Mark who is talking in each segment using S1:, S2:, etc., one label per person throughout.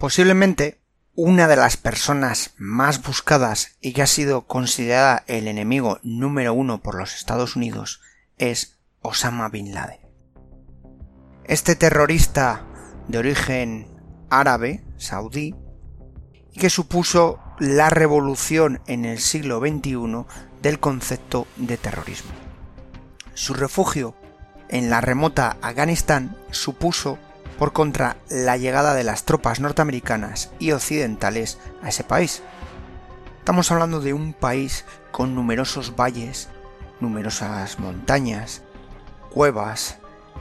S1: Posiblemente una de las personas más buscadas y que ha sido considerada el enemigo número uno por los Estados Unidos es Osama Bin Laden. Este terrorista de origen árabe, saudí, que supuso la revolución en el siglo XXI del concepto de terrorismo. Su refugio en la remota Afganistán supuso, por contra, la llegada de las tropas norteamericanas y occidentales a ese país. Estamos hablando de un país con numerosos valles, numerosas montañas, cuevas,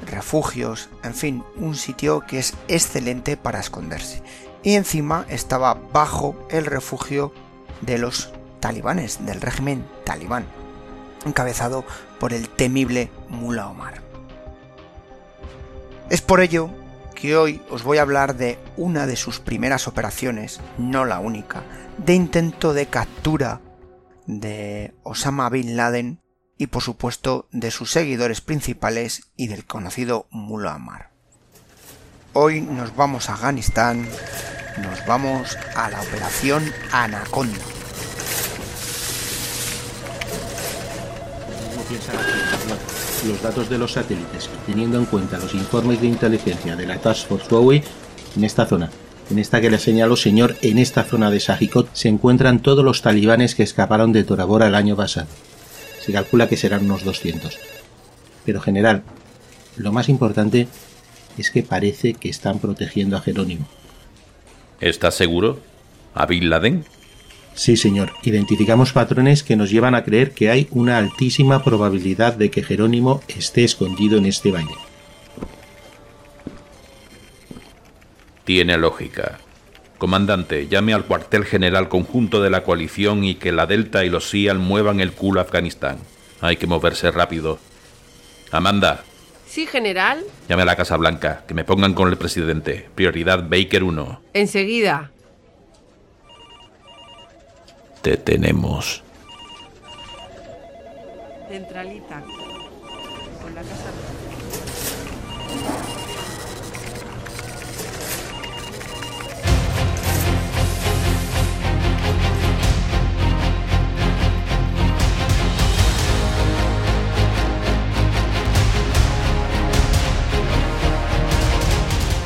S1: refugios, en fin, un sitio que es excelente para esconderse. Y encima estaba bajo el refugio de los talibanes, del régimen talibán, encabezado por el temible Mullah Omar. Es por ello que hoy os voy a hablar de una de sus primeras operaciones, no la única, de intento de captura de Osama Bin Laden y por supuesto de sus seguidores principales y del conocido Mullah Omar. Hoy nos vamos a Afganistán, nos vamos a la operación Anaconda.
S2: Los datos de los satélites, teniendo en cuenta los informes de inteligencia de la Task Force Huawei, en esta zona, en esta que le señalo señor, en esta zona de Sajikot se encuentran todos los talibanes que escaparon de Torabora el año pasado. Se calcula que serán unos 200. Pero general, lo más importante es que parece que están protegiendo a Jerónimo.
S3: ¿Estás seguro? ¿A Bin Laden?
S2: Sí, señor. Identificamos patrones que nos llevan a creer que hay una altísima probabilidad de que Jerónimo esté escondido en este valle.
S3: Tiene lógica. Comandante, llame al cuartel general conjunto de la coalición y que la Delta y los SIAL muevan el culo a Afganistán. Hay que moverse rápido. Amanda.
S4: Sí, general.
S3: Llame a la Casa Blanca, que me pongan con el presidente. Prioridad Baker 1.
S4: Enseguida.
S3: Te tenemos.
S4: Centralita. Con la casa.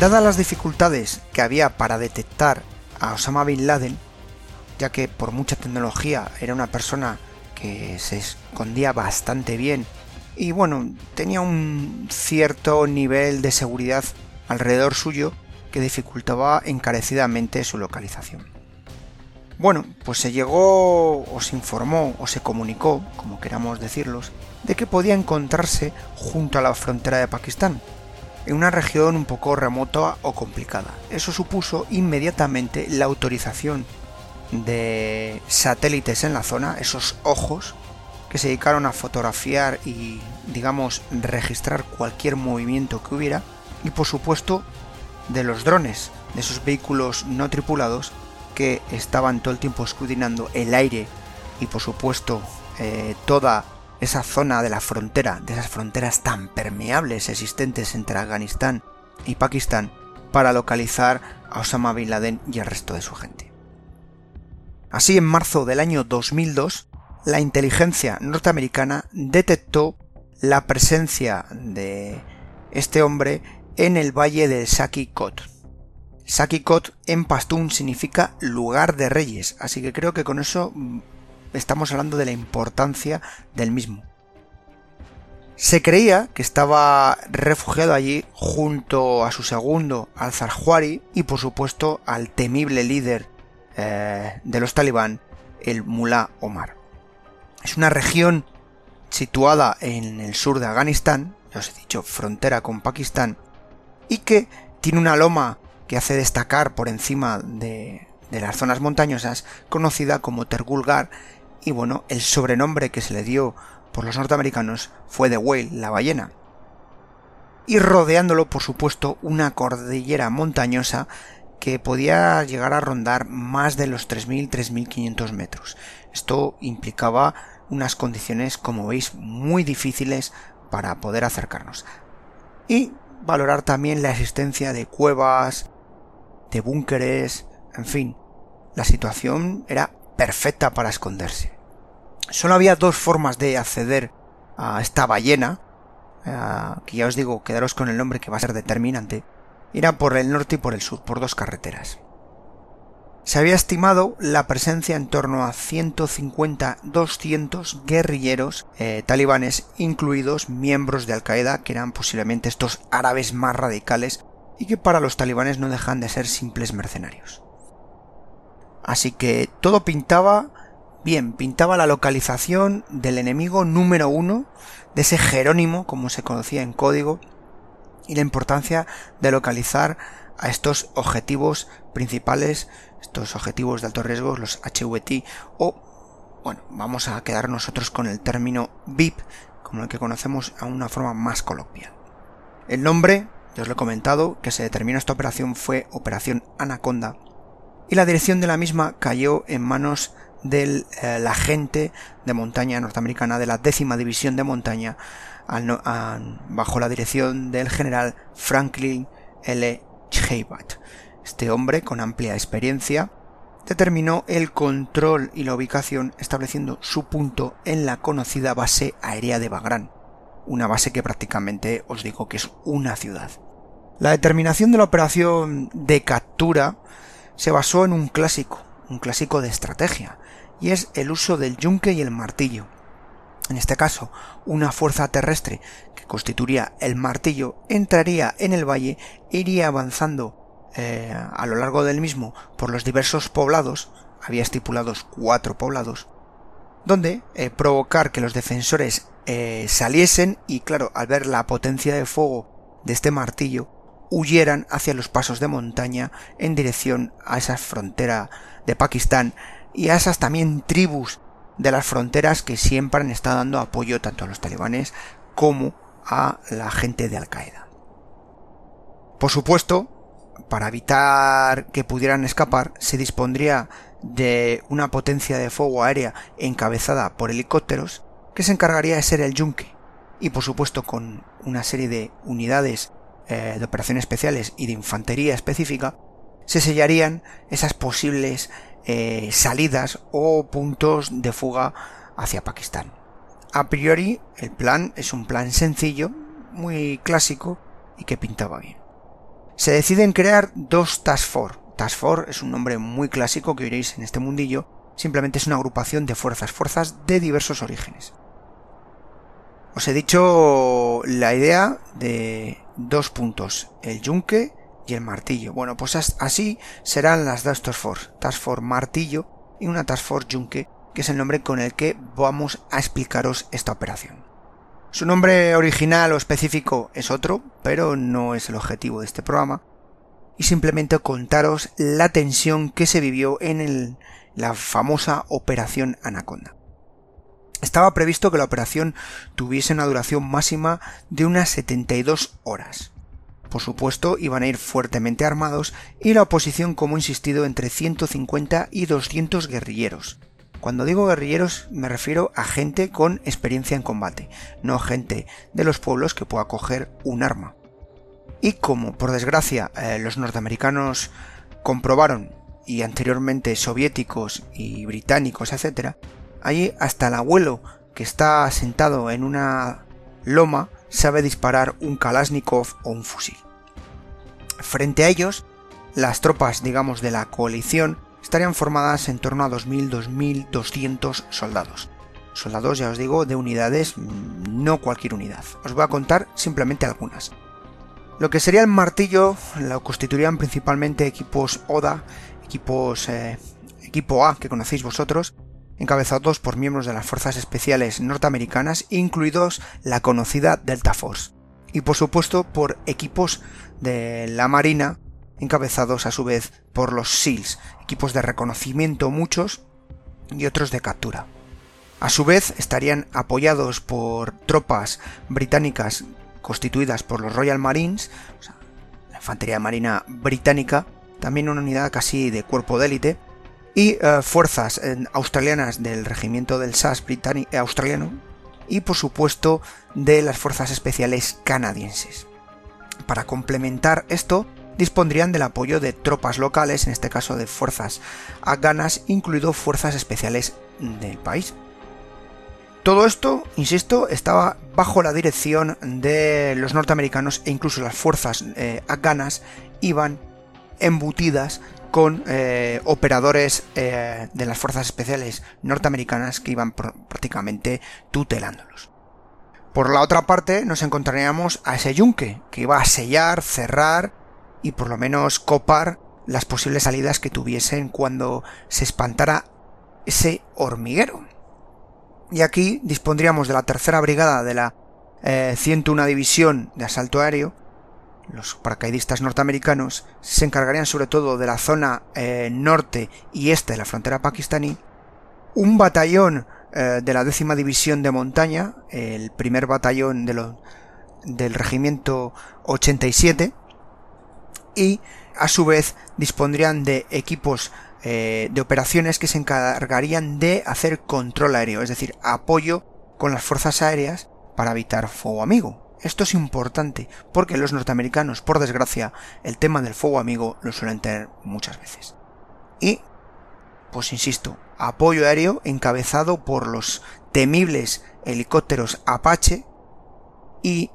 S1: Dadas las dificultades que había para detectar a Osama Bin Laden, ya que por mucha tecnología era una persona que se escondía bastante bien y bueno, tenía un cierto nivel de seguridad alrededor suyo que dificultaba encarecidamente su localización. Bueno, pues se llegó o se informó o se comunicó, como queramos decirlos, de que podía encontrarse junto a la frontera de Pakistán, en una región un poco remota o complicada. Eso supuso inmediatamente la autorización de satélites en la zona, esos ojos que se dedicaron a fotografiar y, digamos, registrar cualquier movimiento que hubiera, y por supuesto de los drones, de esos vehículos no tripulados que estaban todo el tiempo escudinando el aire y por supuesto eh, toda esa zona de la frontera, de esas fronteras tan permeables existentes entre Afganistán y Pakistán, para localizar a Osama Bin Laden y el resto de su gente. Así, en marzo del año 2002, la inteligencia norteamericana detectó la presencia de este hombre en el valle de Sakikot. Sakikot en pastún significa lugar de reyes, así que creo que con eso estamos hablando de la importancia del mismo. Se creía que estaba refugiado allí junto a su segundo, al-Zarhwari, y por supuesto al temible líder eh, de los talibán, el Mullah Omar. Es una región situada en el sur de Afganistán, ya os he dicho, frontera con Pakistán, y que tiene una loma que hace destacar por encima de, de las zonas montañosas, conocida como Tergulgar, y bueno, el sobrenombre que se le dio por los norteamericanos fue The Whale, la ballena. Y rodeándolo, por supuesto, una cordillera montañosa que podía llegar a rondar más de los 3.000-3.500 metros. Esto implicaba unas condiciones, como veis, muy difíciles para poder acercarnos. Y valorar también la existencia de cuevas, de búnkeres, en fin, la situación era perfecta para esconderse. Solo había dos formas de acceder a esta ballena, eh, que ya os digo, quedaros con el nombre que va a ser determinante, era por el norte y por el sur, por dos carreteras. Se había estimado la presencia en torno a 150-200 guerrilleros eh, talibanes, incluidos miembros de Al-Qaeda, que eran posiblemente estos árabes más radicales y que para los talibanes no dejan de ser simples mercenarios. Así que todo pintaba bien, pintaba la localización del enemigo número uno, de ese Jerónimo, como se conocía en código, y la importancia de localizar a estos objetivos principales, estos objetivos de alto riesgo, los HVT, o, bueno, vamos a quedar nosotros con el término VIP, como el que conocemos a una forma más coloquial. El nombre, ya os lo he comentado, que se determinó esta operación fue Operación Anaconda, y la dirección de la misma cayó en manos del eh, agente de montaña norteamericana de la décima división de montaña bajo la dirección del general Franklin L. Chaybat. Este hombre, con amplia experiencia, determinó el control y la ubicación estableciendo su punto en la conocida base aérea de Bagrán, una base que prácticamente os digo que es una ciudad. La determinación de la operación de captura se basó en un clásico, un clásico de estrategia, y es el uso del yunque y el martillo. En este caso, una fuerza terrestre que constituiría el martillo entraría en el valle e iría avanzando eh, a lo largo del mismo por los diversos poblados, había estipulados cuatro poblados, donde eh, provocar que los defensores eh, saliesen y claro, al ver la potencia de fuego de este martillo, huyeran hacia los pasos de montaña en dirección a esa frontera de Pakistán y a esas también tribus de las fronteras que siempre han estado dando apoyo tanto a los talibanes como a la gente de Al Qaeda. Por supuesto, para evitar que pudieran escapar, se dispondría de una potencia de fuego aérea encabezada por helicópteros que se encargaría de ser el yunque y por supuesto con una serie de unidades eh, de operaciones especiales y de infantería específica se sellarían esas posibles eh, salidas o puntos de fuga hacia Pakistán. A priori, el plan es un plan sencillo, muy clásico y que pintaba bien. Se deciden crear dos Task Force. Task Force es un nombre muy clásico que oiréis en este mundillo, simplemente es una agrupación de fuerzas, fuerzas de diversos orígenes. Os he dicho la idea de dos puntos, el yunque y el martillo. Bueno, pues así serán las dos Task Force, Task Force Martillo y una Task Force Yunque, que es el nombre con el que vamos a explicaros esta operación. Su nombre original o específico es otro, pero no es el objetivo de este programa, y simplemente contaros la tensión que se vivió en la famosa Operación Anaconda. Estaba previsto que la operación tuviese una duración máxima de unas 72 horas. Por supuesto, iban a ir fuertemente armados y la oposición, como insistido, entre 150 y 200 guerrilleros. Cuando digo guerrilleros me refiero a gente con experiencia en combate, no gente de los pueblos que pueda coger un arma. Y como, por desgracia, eh, los norteamericanos comprobaron, y anteriormente soviéticos y británicos, etc., allí hasta el abuelo que está sentado en una loma sabe disparar un Kalashnikov o un fusil. Frente a ellos, las tropas, digamos, de la coalición estarían formadas en torno a 2.000-2.200 soldados. Soldados, ya os digo, de unidades, mm, no cualquier unidad. Os voy a contar simplemente algunas. Lo que sería el martillo lo constituirían principalmente equipos ODA, equipos eh, equipo A que conocéis vosotros, encabezados por miembros de las fuerzas especiales norteamericanas, incluidos la conocida Delta Force, y por supuesto por equipos de la Marina encabezados a su vez por los SEALs, equipos de reconocimiento muchos y otros de captura. A su vez estarían apoyados por tropas británicas constituidas por los Royal Marines, la infantería marina británica, también una unidad casi de cuerpo de élite, y eh, fuerzas eh, australianas del regimiento del SAS eh, australiano y por supuesto de las fuerzas especiales canadienses. Para complementar esto, dispondrían del apoyo de tropas locales, en este caso de fuerzas afganas, incluido fuerzas especiales del país. Todo esto, insisto, estaba bajo la dirección de los norteamericanos e incluso las fuerzas afganas iban embutidas con eh, operadores eh, de las fuerzas especiales norteamericanas que iban prácticamente tutelándolos. Por la otra parte nos encontraríamos a ese yunque que iba a sellar, cerrar y por lo menos copar las posibles salidas que tuviesen cuando se espantara ese hormiguero. Y aquí dispondríamos de la tercera brigada de la 101 eh, División de Asalto Aéreo, los paracaidistas norteamericanos se encargarían sobre todo de la zona eh, norte y este de la frontera pakistaní. Un batallón eh, de la décima división de montaña, el primer batallón de del regimiento 87, y a su vez dispondrían de equipos eh, de operaciones que se encargarían de hacer control aéreo, es decir, apoyo con las fuerzas aéreas para evitar fuego amigo. Esto es importante porque los norteamericanos, por desgracia, el tema del fuego amigo lo suelen tener muchas veces. Y, pues insisto, apoyo aéreo encabezado por los temibles helicópteros Apache y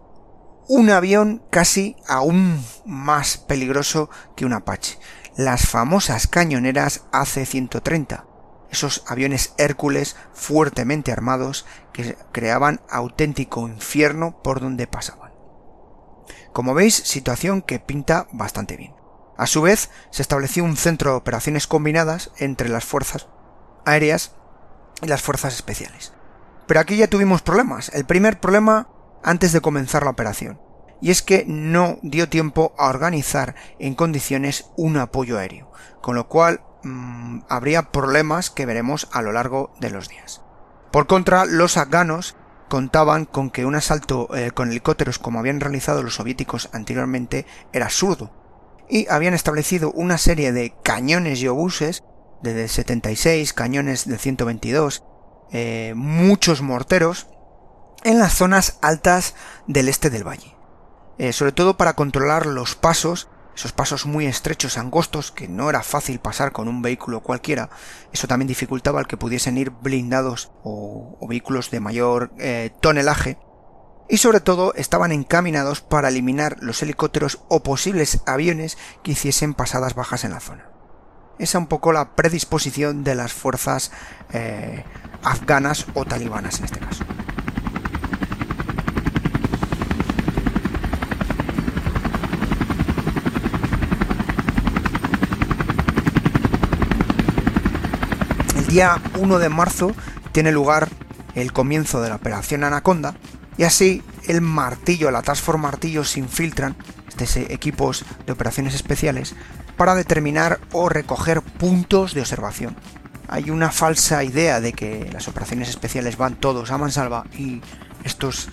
S1: un avión casi aún más peligroso que un Apache, las famosas cañoneras AC-130, esos aviones Hércules fuertemente armados que creaban auténtico infierno por donde pasaban. Como veis, situación que pinta bastante bien. A su vez, se estableció un centro de operaciones combinadas entre las fuerzas aéreas y las fuerzas especiales. Pero aquí ya tuvimos problemas. El primer problema antes de comenzar la operación. Y es que no dio tiempo a organizar en condiciones un apoyo aéreo, con lo cual Mm, habría problemas que veremos a lo largo de los días. Por contra, los afganos contaban con que un asalto eh, con helicópteros como habían realizado los soviéticos anteriormente era absurdo, y habían establecido una serie de cañones y obuses de 76, cañones de 122, eh, muchos morteros en las zonas altas del este del valle, eh, sobre todo para controlar los pasos esos pasos muy estrechos, angostos, que no era fácil pasar con un vehículo cualquiera, eso también dificultaba el que pudiesen ir blindados o, vehículos de mayor eh, tonelaje, y sobre todo estaban encaminados para eliminar los helicópteros o posibles aviones que hiciesen pasadas bajas en la zona. Esa un poco la predisposición de las fuerzas eh, afganas o talibanas en este caso. Día 1 de marzo tiene lugar el comienzo de la operación Anaconda y así el martillo, la Task Force Martillo se infiltran, estos equipos de operaciones especiales, para determinar o recoger puntos de observación. Hay una falsa idea de que las operaciones especiales van todos a mansalva y esto es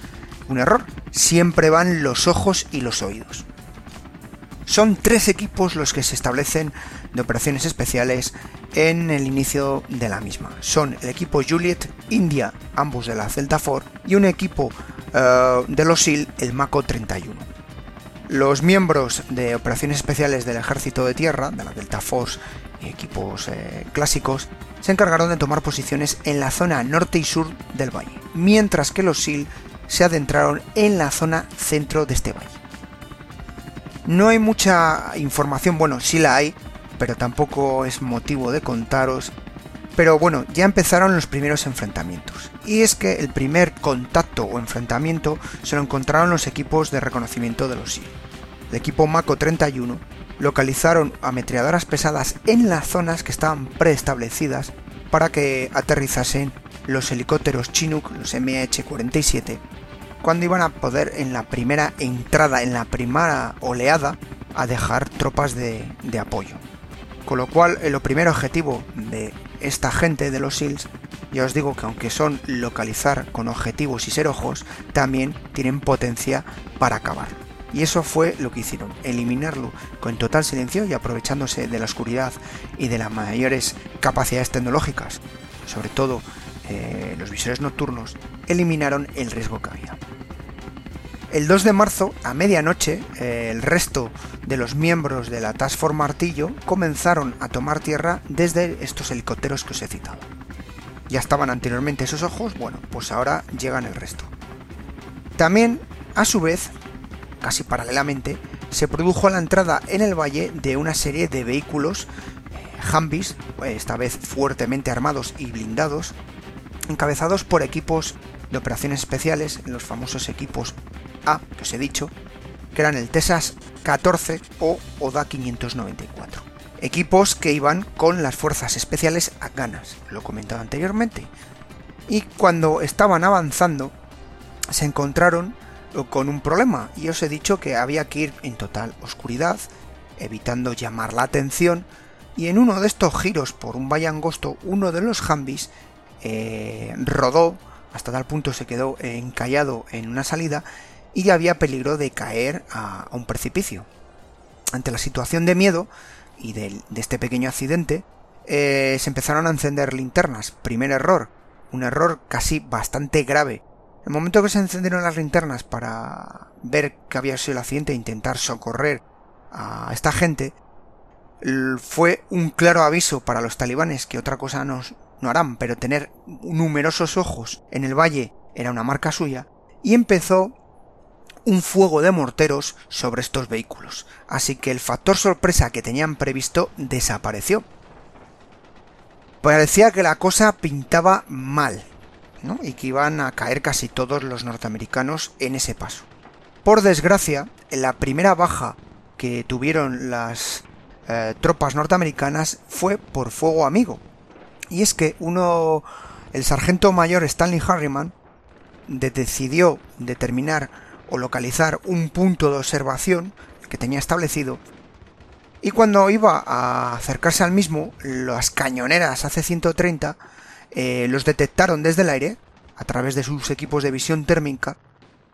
S1: un error. Siempre van los ojos y los oídos. Son tres equipos los que se establecen de operaciones especiales en el inicio de la misma. Son el equipo Juliet India, ambos de la Celta Force, y un equipo eh, de los SEAL, el Mako 31. Los miembros de operaciones especiales del Ejército de Tierra, de la Delta Force y equipos eh, clásicos, se encargaron de tomar posiciones en la zona norte y sur del valle, mientras que los SEAL se adentraron en la zona centro de este valle. No hay mucha información, bueno, sí la hay, pero tampoco es motivo de contaros. Pero bueno, ya empezaron los primeros enfrentamientos. Y es que el primer contacto o enfrentamiento se lo encontraron los equipos de reconocimiento de los SEAL. El equipo Mako 31 localizaron ametralladoras pesadas en las zonas que estaban preestablecidas para que aterrizasen los helicópteros Chinook, los MH-47, cuando iban a poder en la primera entrada, en la primera oleada, a dejar tropas de apoyo. Con lo cual, el primer objetivo de esta gente de los SEALs, ya os digo que aunque son localizar con objetivos y ser ojos, también tienen potencia para acabar. Y eso fue lo que hicieron, eliminarlo con total silencio y aprovechándose de la oscuridad y de las mayores capacidades tecnológicas, sobre todo eh, los visores nocturnos, eliminaron el riesgo que había. El 2 de marzo, a medianoche, eh, el resto de los miembros de la Task Force Martillo comenzaron a tomar tierra desde estos helicópteros que os he citado. Ya estaban anteriormente esos ojos, bueno, pues ahora llegan el resto. También, a su vez, casi paralelamente, se produjo la entrada en el valle de una serie de vehículos eh, Humvees, esta vez fuertemente armados y blindados, encabezados por equipos de operaciones especiales, los famosos equipos A que os he dicho, que eran el Texas 14 o ODA 594. Equipos que iban con las fuerzas especiales afganas, lo he comentado anteriormente. Y cuando estaban avanzando, se encontraron con un problema, y os he dicho que había que ir en total oscuridad, evitando llamar la atención, y en uno de estos giros por un valle angosto, uno de los Humvees eh, rodó, hasta tal punto se quedó encallado en una salida y había peligro de caer a, un precipicio. Ante la situación de miedo y de, este pequeño accidente, eh, se empezaron a encender linternas. Primer error, un error casi bastante grave. El momento que se encendieron las linternas para ver que había sido el accidente e intentar socorrer a esta gente, fue un claro aviso para los talibanes que otra cosa no, no harán, pero tener numerosos ojos en el valle era una marca suya, y empezó un fuego de morteros sobre estos vehículos, así que el factor sorpresa que tenían previsto desapareció. Parecía que la cosa pintaba mal, ¿no? y que iban a caer casi todos los norteamericanos en ese paso. Por desgracia, la primera baja que tuvieron las eh, tropas norteamericanas fue por fuego amigo, y es que uno, el sargento mayor Stanley Harriman, decidió determinar o localizar un punto de observación que tenía establecido. Y cuando iba a acercarse al mismo, las cañoneras AC-130 eh, los detectaron desde el aire a través de sus equipos de visión térmica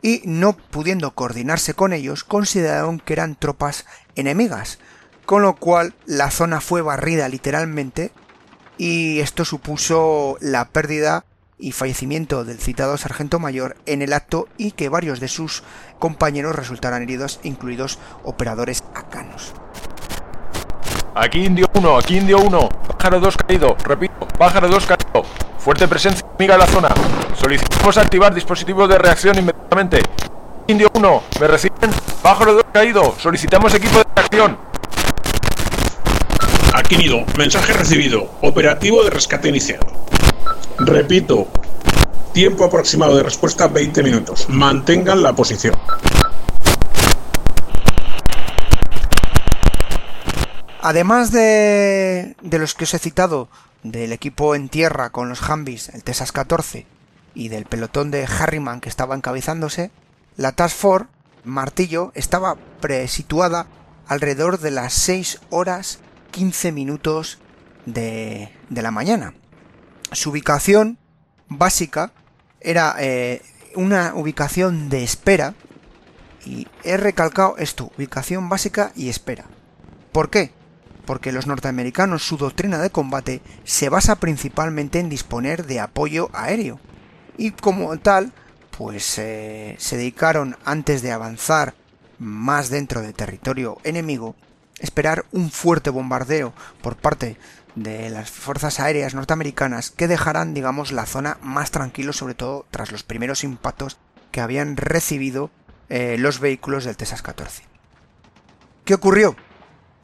S1: y no pudiendo coordinarse con ellos consideraron que eran tropas enemigas, con lo cual la zona fue barrida literalmente y esto supuso la pérdida y fallecimiento del citado sargento mayor en el acto y que varios de sus compañeros resultaran heridos, incluidos operadores acanos.
S5: Aquí Indio 1, aquí Indio 1, pájaro 2 caído, repito, pájaro 2 caído, fuerte presencia amiga en la zona, solicitamos activar dispositivos de reacción inmediatamente. Indio 1, ¿me reciben? Pájaro 2 caído, solicitamos equipo de reacción.
S6: Aquí Nido, mensaje recibido, operativo de rescate iniciado. Repito, tiempo aproximado de respuesta 20 minutos. Mantengan la posición.
S1: Además de, de los que os he citado, del equipo en tierra con los Humvees, el Texas 14, y del pelotón de Harriman que estaba encabezándose, la Task Force Martillo estaba presituada alrededor de las 6 horas 15 minutos de, de la mañana. Su ubicación básica era eh, una ubicación de espera y he recalcado esto, ubicación básica y espera. ¿Por qué? Porque los norteamericanos su doctrina de combate se basa principalmente en disponer de apoyo aéreo y como tal pues eh, se dedicaron antes de avanzar más dentro del territorio enemigo esperar un fuerte bombardeo por parte de las fuerzas aéreas norteamericanas que dejarán, digamos, la zona más tranquilo, sobre todo tras los primeros impactos que habían recibido eh, los vehículos del Texas 14. ¿Qué ocurrió?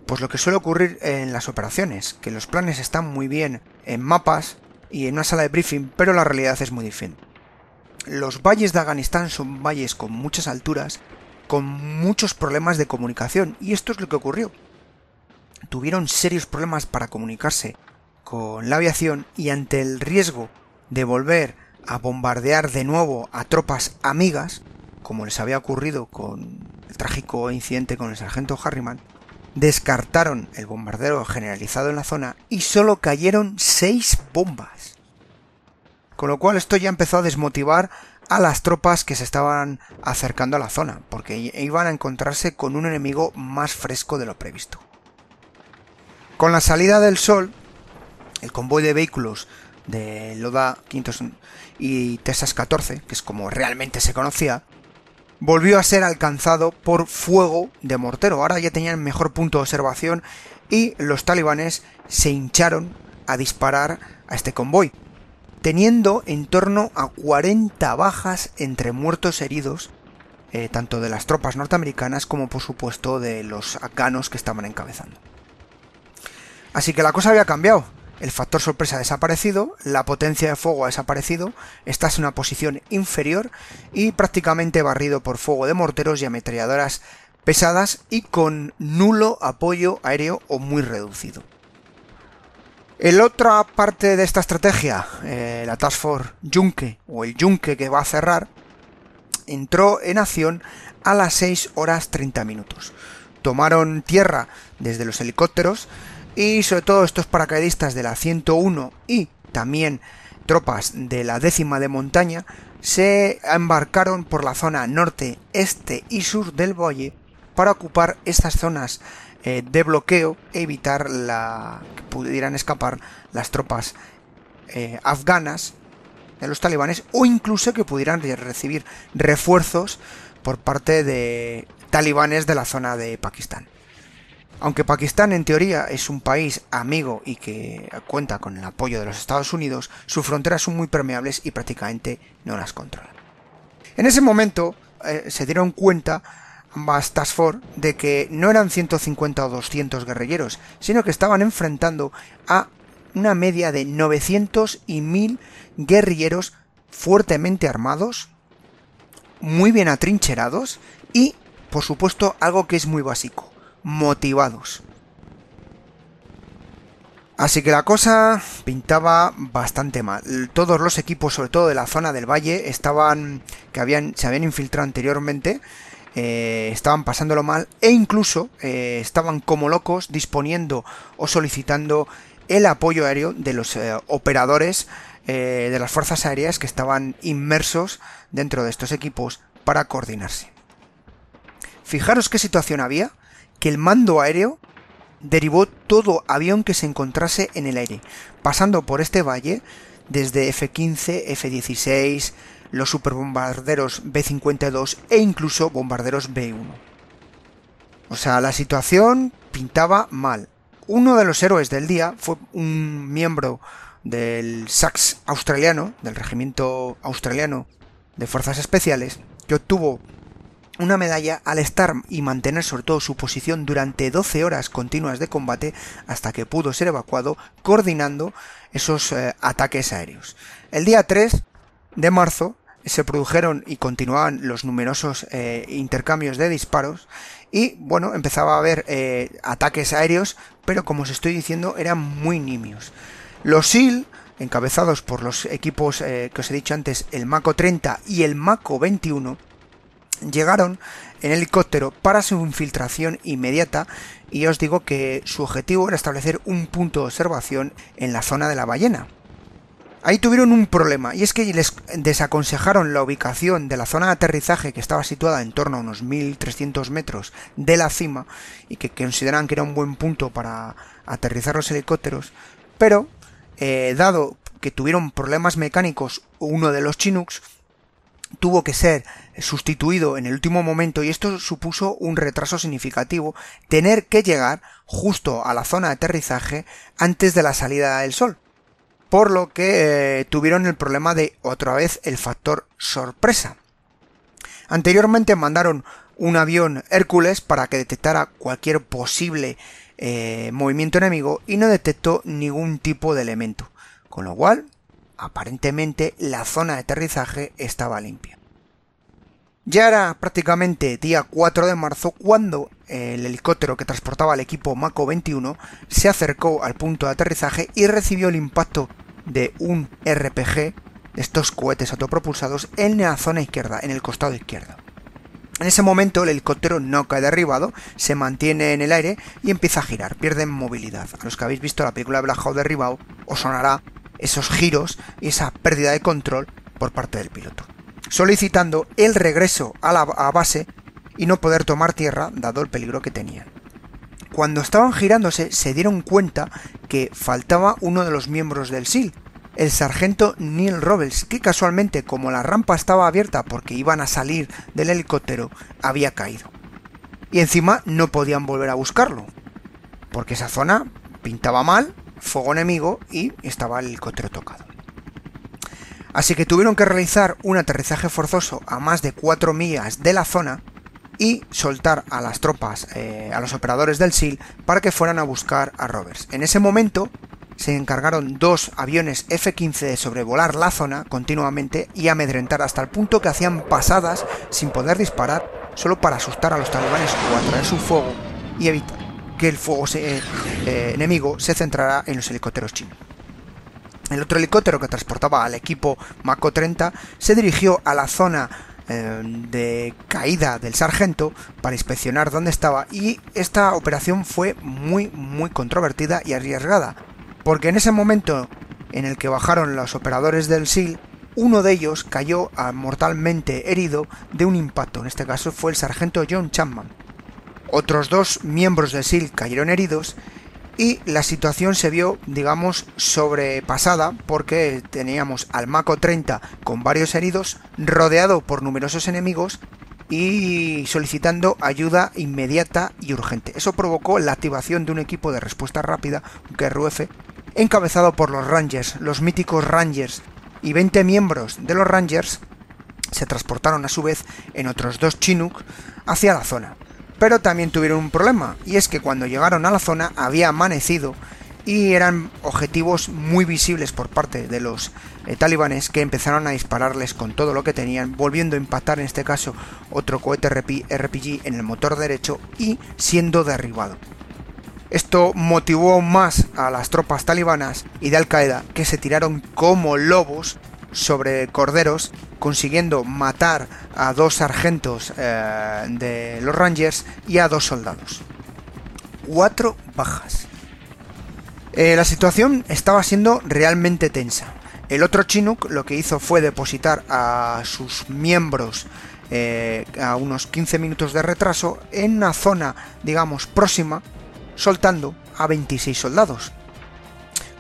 S1: Pues lo que suele ocurrir en las operaciones, que los planes están muy bien en mapas y en una sala de briefing, pero la realidad es muy diferente. Los valles de Afganistán son valles con muchas alturas, con muchos problemas de comunicación, y esto es lo que ocurrió tuvieron serios problemas para comunicarse con la aviación y ante el riesgo de volver a bombardear de nuevo a tropas amigas, como les había ocurrido con el trágico incidente con el sargento Harriman, descartaron el bombardeo generalizado en la zona y solo cayeron 6 bombas. Con lo cual esto ya empezó a desmotivar a las tropas que se estaban acercando a la zona, porque iban a encontrarse con un enemigo más fresco de lo previsto. Con la salida del sol, el convoy de vehículos de Loda 500 y Texas 14, que es como realmente se conocía, volvió a ser alcanzado por fuego de mortero. Ahora ya tenían mejor punto de observación y los talibanes se hincharon a disparar a este convoy, teniendo en torno a 40 bajas entre muertos e heridos, eh, tanto de las tropas norteamericanas como por supuesto de los afganos que estaban encabezando. Así que la cosa había cambiado. El factor sorpresa ha desaparecido, la potencia de fuego ha desaparecido, estás en una posición inferior y prácticamente barrido por fuego de morteros y ametralladoras pesadas y con nulo apoyo aéreo o muy reducido. El otra parte de esta estrategia, eh, la Task Force Yunque o el Yunque que va a cerrar, entró en acción a las 6 horas 30 minutos. Tomaron tierra desde los helicópteros y sobre todo estos paracaidistas de la 101 y también tropas de la décima de montaña se embarcaron por la zona norte, este y sur del valle para ocupar estas zonas eh, de bloqueo e evitar la, que pudieran escapar las tropas eh, afganas de los talibanes o incluso que pudieran recibir refuerzos por parte de talibanes de la zona de Pakistán. Aunque Pakistán en teoría es un país amigo y que cuenta con el apoyo de los Estados Unidos, sus fronteras son muy permeables y prácticamente no las controlan. En ese momento eh, se dieron cuenta ambas Task de que no eran 150 o 200 guerrilleros, sino que estaban enfrentando a una media de 900 y 1000 guerrilleros fuertemente armados, muy bien atrincherados y, por supuesto, algo que es muy básico, motivados. Así que la cosa pintaba bastante mal. Todos los equipos, sobre todo de la zona del valle, estaban que habían se habían infiltrado anteriormente eh, estaban pasándolo mal e incluso eh, estaban como locos disponiendo o solicitando el apoyo aéreo de los eh, operadores de las fuerzas aéreas que estaban inmersos dentro de estos equipos para coordinarse. Fijaros qué situación había, que el mando aéreo derivó todo avión que se encontrase en el aire, pasando por este valle desde F-15, F-16, los superbombarderos B-52 e incluso bombarderos B-1. O sea, la situación pintaba mal. Uno de los héroes del día fue un miembro del SAX australiano, del regimiento australiano de fuerzas especiales, que obtuvo una medalla al estar y mantener sobre todo su posición durante 12 horas continuas de combate hasta que pudo ser evacuado coordinando esos eh, ataques aéreos. El día 3 de marzo se produjeron y continuaban los numerosos eh, intercambios de disparos y bueno, empezaba a haber eh, ataques aéreos, pero como os estoy diciendo eran muy nimios. Los SEAL, encabezados por los equipos que os he dicho antes, el Mako 30 y el Mako 21, llegaron en helicóptero para su infiltración inmediata y os digo que su objetivo era establecer un punto de observación en la zona de la ballena. Ahí tuvieron un problema y es que les desaconsejaron la ubicación de la zona de aterrizaje que estaba situada en torno a unos 1300 metros de la cima y que consideran que era un buen punto para aterrizar los helicópteros, pero eh, dado que tuvieron problemas mecánicos uno de los Chinooks, tuvo que ser sustituido en el último momento y esto supuso un retraso significativo tener que llegar justo a la zona de aterrizaje antes de la salida del sol. Por lo que eh, tuvieron el problema de otra vez el factor sorpresa. Anteriormente mandaron un avión Hércules para que detectara cualquier posible eh, movimiento enemigo y no detectó ningún tipo de elemento. Con lo cual, aparentemente la zona de aterrizaje estaba limpia. Ya era prácticamente día 4 de marzo cuando el helicóptero que transportaba al equipo Mako 21 se acercó al punto de aterrizaje y recibió el impacto de un RPG, estos cohetes autopropulsados, en la zona izquierda, en el costado izquierdo. En ese momento el helicóptero no cae derribado, se mantiene en el aire y empieza a girar, pierde movilidad. A los que habéis visto la película de Black Hawk derribado os sonará esos giros y esa pérdida de control por parte del piloto, solicitando el regreso a la base y no poder tomar tierra dado el peligro que tenían. Cuando estaban girándose se dieron cuenta que faltaba uno de los miembros del SEAL, el sargento Neil Roberts, que casualmente como la rampa estaba abierta porque iban a salir del helicóptero, había caído. Y encima no podían volver a buscarlo, porque esa zona pintaba mal, fuego enemigo y estaba el helicóptero tocado. Así que tuvieron que realizar un aterrizaje forzoso a más de 4 millas de la zona y soltar a las tropas, eh, a los operadores del SEAL, para que fueran a buscar a Roberts. En ese momento se encargaron dos aviones F-15 de sobrevolar la zona continuamente y amedrentar hasta el punto que hacían pasadas sin poder disparar, solo para asustar a los talibanes o atraer su fuego y evitar que el fuego se- eh, enemigo se centrara en los helicópteros chinos. El otro helicóptero que transportaba al equipo Mako 30 se dirigió a la zona eh, de caída del sargento para inspeccionar dónde estaba y esta operación fue muy muy controvertida y arriesgada porque en ese momento en el que bajaron los operadores del SEAL uno de ellos cayó mortalmente herido de un impacto. En este caso fue el sargento John Chapman. Otros dos miembros del SEAL cayeron heridos y la situación se vio, digamos, sobrepasada porque teníamos al Mako 30 con varios heridos, rodeado por numerosos enemigos y solicitando ayuda inmediata y urgente. Eso provocó la activación de un equipo de respuesta rápida, un KRUF, encabezado por los Rangers, los míticos Rangers, y 20 miembros de los Rangers se transportaron a su vez en otros dos Chinook hacia la zona. Pero también tuvieron un problema, y es que cuando llegaron a la zona había amanecido y eran objetivos muy visibles por parte de los eh, talibanes que empezaron a dispararles con todo lo que tenían, volviendo a impactar en este caso otro cohete RP RPG en el motor derecho y siendo derribado. Esto motivó más a las tropas talibanas y de Al Qaeda que se tiraron como lobos sobre corderos, consiguiendo matar a dos sargentos eh, de los Rangers y a dos soldados. Cuatro bajas. Eh, la situación estaba siendo realmente tensa. El otro Chinook lo que hizo fue depositar a sus miembros eh, a unos 15 minutos de retraso en una zona, digamos, próxima, soltando a 26 soldados.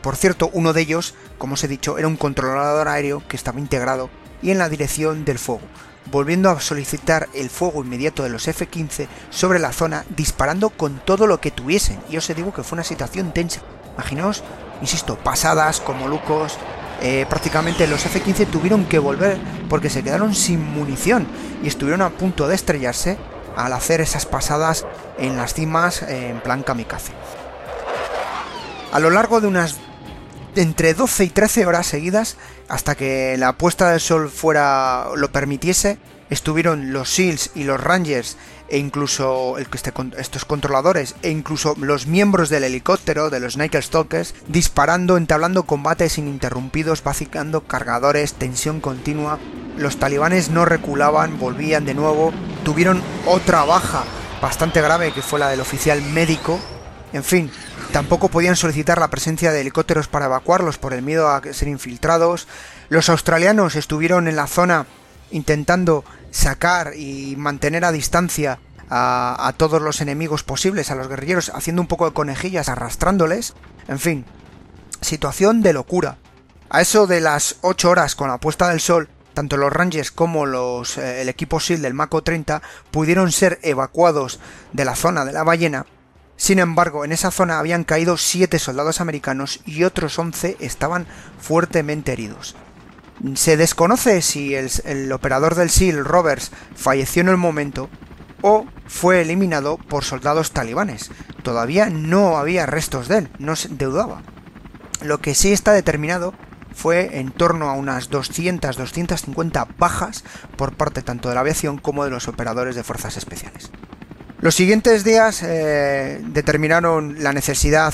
S1: Por cierto, uno de ellos, como os he dicho, era un controlador aéreo que estaba integrado y en la dirección del fuego, volviendo a solicitar el fuego inmediato de los F-15 sobre la zona, disparando con todo lo que tuviesen. Y os digo que fue una situación tensa. Imaginaos, insisto, pasadas como lucos. eh, prácticamente los F-15 tuvieron que volver porque se quedaron sin munición y estuvieron a punto de estrellarse al hacer esas pasadas en las cimas eh, en plan kamikaze. A lo largo de unas entre 12 y 13 horas seguidas, hasta que la puesta del sol fuera lo permitiese, estuvieron los SEALs y los Rangers e incluso este, estos controladores e incluso los miembros del helicóptero de los Nickel Stalkers disparando, entablando combates ininterrumpidos, vacilando cargadores, tensión continua. Los talibanes no reculaban, volvían de nuevo, tuvieron otra baja bastante grave que fue la del oficial médico. En fin, tampoco podían solicitar la presencia de helicópteros para evacuarlos por el miedo a ser infiltrados. Los australianos estuvieron en la zona intentando sacar y mantener a distancia a, todos los enemigos posibles, a los guerrilleros, haciendo un poco de conejillas, arrastrándoles. En fin, situación de locura. A eso de las 8 horas con la puesta del sol, tanto los Rangers como los, eh, el equipo SEAL del Mako 30 pudieron ser evacuados de la zona de la ballena. Sin embargo, en esa zona habían caído 7 soldados americanos y otros 11 estaban fuertemente heridos. Se desconoce si el, operador del SEAL, Roberts, falleció en el momento o fue eliminado por soldados talibanes. Todavía no había restos de él, no se dudaba. Lo que sí está determinado fue en torno a unas 200-250 bajas por parte tanto de la aviación como de los operadores de fuerzas especiales. Los siguientes días eh, determinaron la necesidad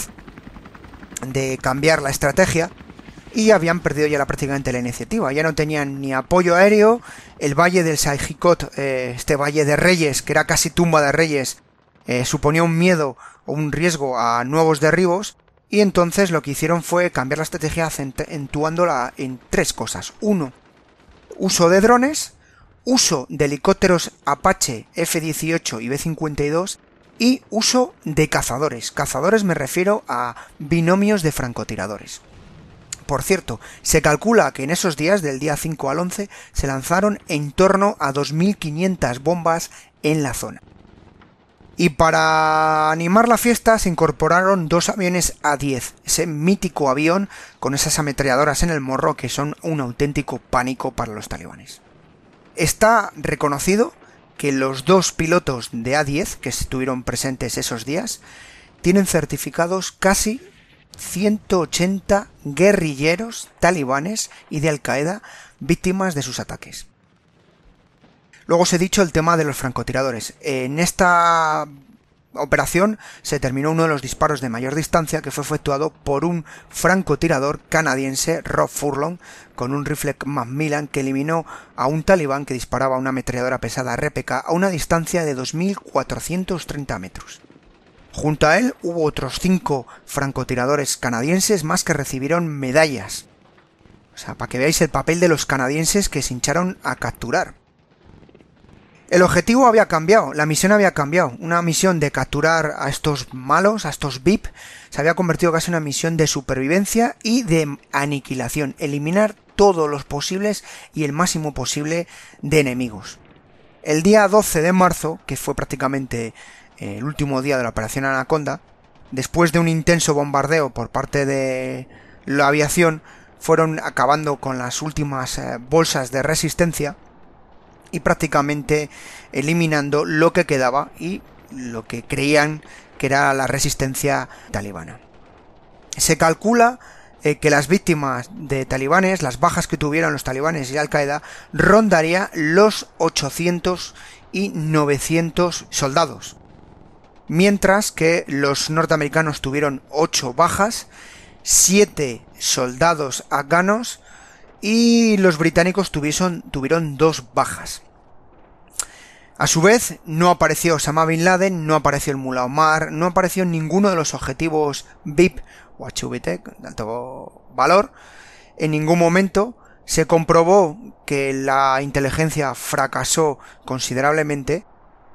S1: de cambiar la estrategia y habían perdido ya la, prácticamente la iniciativa. Ya no tenían ni apoyo aéreo, el valle del Saijikot, eh, este valle de reyes, que era casi tumba de reyes, eh, suponía un miedo o un riesgo a nuevos derribos, y entonces lo que hicieron fue cambiar la estrategia acentuándola en tres cosas. Uno, uso de drones, uso de helicópteros Apache F-18 y B-52 y uso de cazadores. Cazadores me refiero a binomios de francotiradores. Por cierto, se calcula que en esos días, del día 5 al 11, se lanzaron en torno a 2.500 bombas en la zona. Y para animar la fiesta se incorporaron dos aviones A-10, ese mítico avión con esas ametralladoras en el morro que son un auténtico pánico para los talibanes. Está reconocido que los dos pilotos de A-10 que estuvieron presentes esos días tienen certificados casi 180 guerrilleros talibanes y de Al Qaeda víctimas de sus ataques. Luego os he dicho el tema de los francotiradores. En esta operación se terminó uno de los disparos de mayor distancia que fue efectuado por un francotirador canadiense, Rob Furlong, con un rifle Macmillan que eliminó a un talibán que disparaba una ametralladora pesada RPK a una distancia de 2.430 metros. Junto a él hubo otros cinco francotiradores canadienses más que recibieron medallas. O sea, para que veáis el papel de los canadienses que se hincharon a capturar. El objetivo había cambiado, la misión había cambiado. Una misión de capturar a estos malos, a estos VIP, se había convertido casi en una misión de supervivencia y de aniquilación. Eliminar todos los posibles y el máximo posible de enemigos. El día 12 de marzo, que fue prácticamente el último día de la operación Anaconda, después de un intenso bombardeo por parte de la aviación, fueron acabando con las últimas eh, bolsas de resistencia y prácticamente eliminando lo que quedaba y lo que creían que era la resistencia talibana. Se calcula eh, que las víctimas de talibanes, las bajas que tuvieron los talibanes y Al Qaeda, rondaría los 800 y 900 soldados mientras que los norteamericanos tuvieron 8 bajas, 7 soldados afganos y los británicos tuvieron, 2 bajas. A su vez, no apareció Osama Bin Laden, no apareció el Mullah Omar, no apareció ninguno de los objetivos VIP o HVT de alto valor. En ningún momento se comprobó que la inteligencia fracasó considerablemente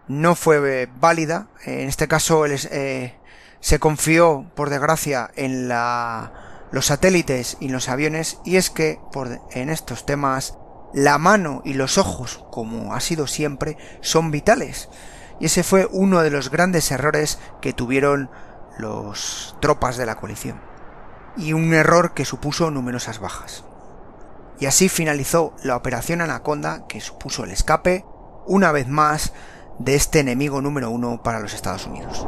S1: no fue eh, válida. En este caso eh, se confió, por desgracia, en la, los satélites y los aviones y es que por, en estos temas la mano y los ojos, como ha sido siempre, son vitales. Y ese fue uno de los grandes errores que tuvieron los tropas de la coalición. Y un error que supuso numerosas bajas. Y así finalizó la operación Anaconda que supuso el escape, una vez más, de este enemigo número uno para los Estados Unidos.